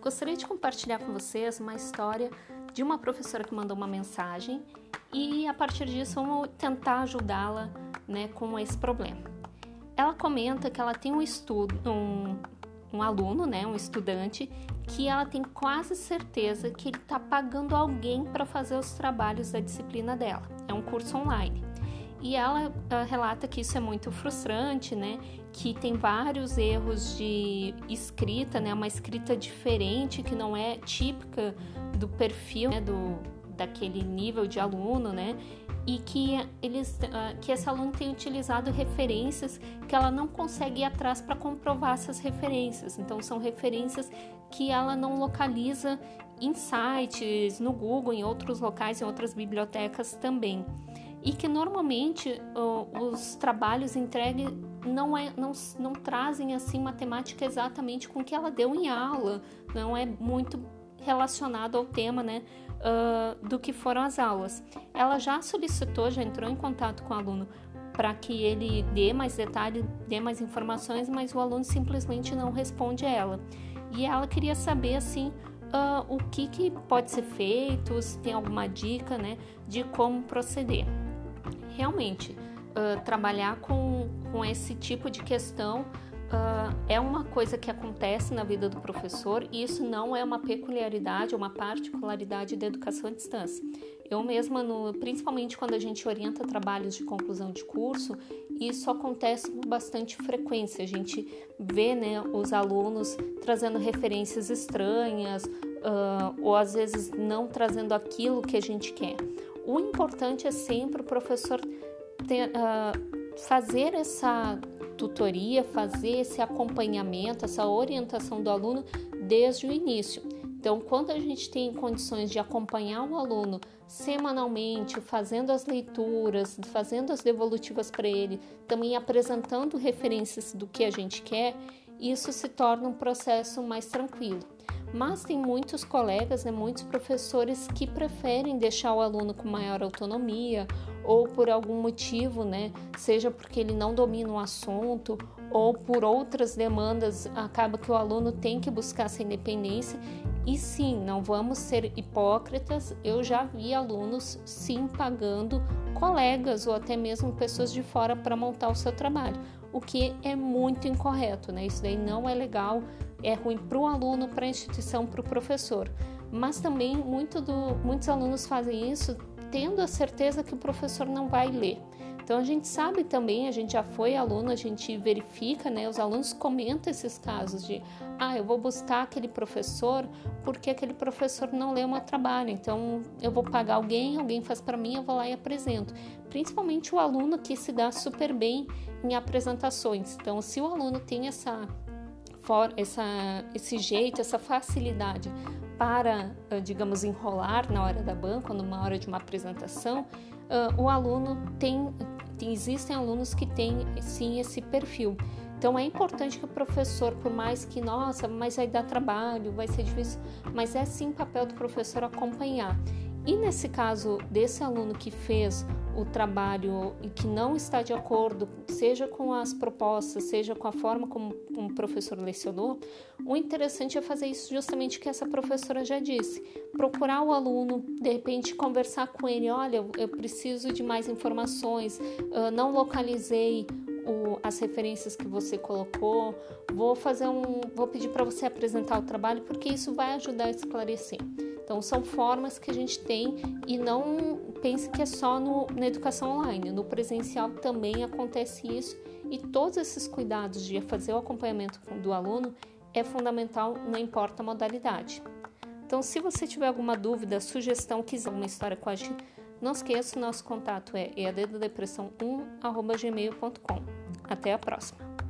gostaria de compartilhar com vocês uma história de uma professora que mandou uma mensagem e a partir disso vamos tentar ajudá-la né, com esse problema. Ela comenta que ela tem um estudo, um, um aluno, né, um estudante, que ela tem quase certeza que ele está pagando alguém para fazer os trabalhos da disciplina dela. É um curso online. E ela uh, relata que isso é muito frustrante, né? Que tem vários erros de escrita, né? Uma escrita diferente que não é típica do perfil, né? Do, daquele nível de aluno, né? E que eles, uh, que essa aluna tem utilizado referências que ela não consegue ir atrás para comprovar essas referências. Então são referências que ela não localiza em sites, no Google, em outros locais, em outras bibliotecas também e que normalmente os trabalhos entregues não, é, não, não trazem assim matemática exatamente com o que ela deu em aula, não é muito relacionado ao tema né, uh, do que foram as aulas. Ela já solicitou, já entrou em contato com o aluno para que ele dê mais detalhes, dê mais informações, mas o aluno simplesmente não responde a ela. E ela queria saber assim uh, o que, que pode ser feito, se tem alguma dica né, de como proceder realmente uh, trabalhar com, com esse tipo de questão uh, é uma coisa que acontece na vida do professor e isso não é uma peculiaridade, uma particularidade da educação à distância. Eu mesma, no, principalmente quando a gente orienta trabalhos de conclusão de curso, isso acontece com bastante frequência. A gente vê né, os alunos trazendo referências estranhas uh, ou às vezes não trazendo aquilo que a gente quer. O importante é sempre o professor ter, uh, fazer essa tutoria, fazer esse acompanhamento, essa orientação do aluno desde o início. Então, quando a gente tem condições de acompanhar o aluno semanalmente, fazendo as leituras, fazendo as devolutivas para ele, também apresentando referências do que a gente quer, isso se torna um processo mais tranquilo. Mas tem muitos colegas, né, muitos professores que preferem deixar o aluno com maior autonomia ou por algum motivo, né, seja porque ele não domina o assunto ou por outras demandas, acaba que o aluno tem que buscar essa independência. E sim, não vamos ser hipócritas, eu já vi alunos sim pagando colegas ou até mesmo pessoas de fora para montar o seu trabalho, o que é muito incorreto, né? Isso daí não é legal, é ruim para o aluno, para a instituição, para o professor. Mas também muito do, muitos alunos fazem isso tendo a certeza que o professor não vai ler. Então a gente sabe também, a gente já foi aluno, a gente verifica, né? Os alunos comentam esses casos de, ah, eu vou buscar aquele professor porque aquele professor não o meu trabalho. Então eu vou pagar alguém, alguém faz para mim, eu vou lá e apresento. Principalmente o aluno que se dá super bem em apresentações. Então se o aluno tem essa essa, esse jeito, essa facilidade para, digamos, enrolar na hora da banca, numa hora de uma apresentação, o aluno tem, existem alunos que têm sim esse perfil. Então é importante que o professor, por mais que, nossa, mas vai dar trabalho, vai ser difícil, mas é sim papel do professor acompanhar. E nesse caso desse aluno que fez o trabalho e que não está de acordo, seja com as propostas, seja com a forma como o professor lecionou, o interessante é fazer isso justamente que essa professora já disse. Procurar o aluno, de repente conversar com ele, olha, eu preciso de mais informações, não localizei o, as referências que você colocou, vou fazer um, vou pedir para você apresentar o trabalho porque isso vai ajudar a esclarecer. Então, são formas que a gente tem e não pense que é só no, na educação online. No presencial também acontece isso e todos esses cuidados de fazer o acompanhamento do aluno é fundamental, não importa a modalidade. Então, se você tiver alguma dúvida, sugestão, quiser uma história com a gente, não esqueça, nosso contato é eaddepressão1.gmail.com. Até a próxima!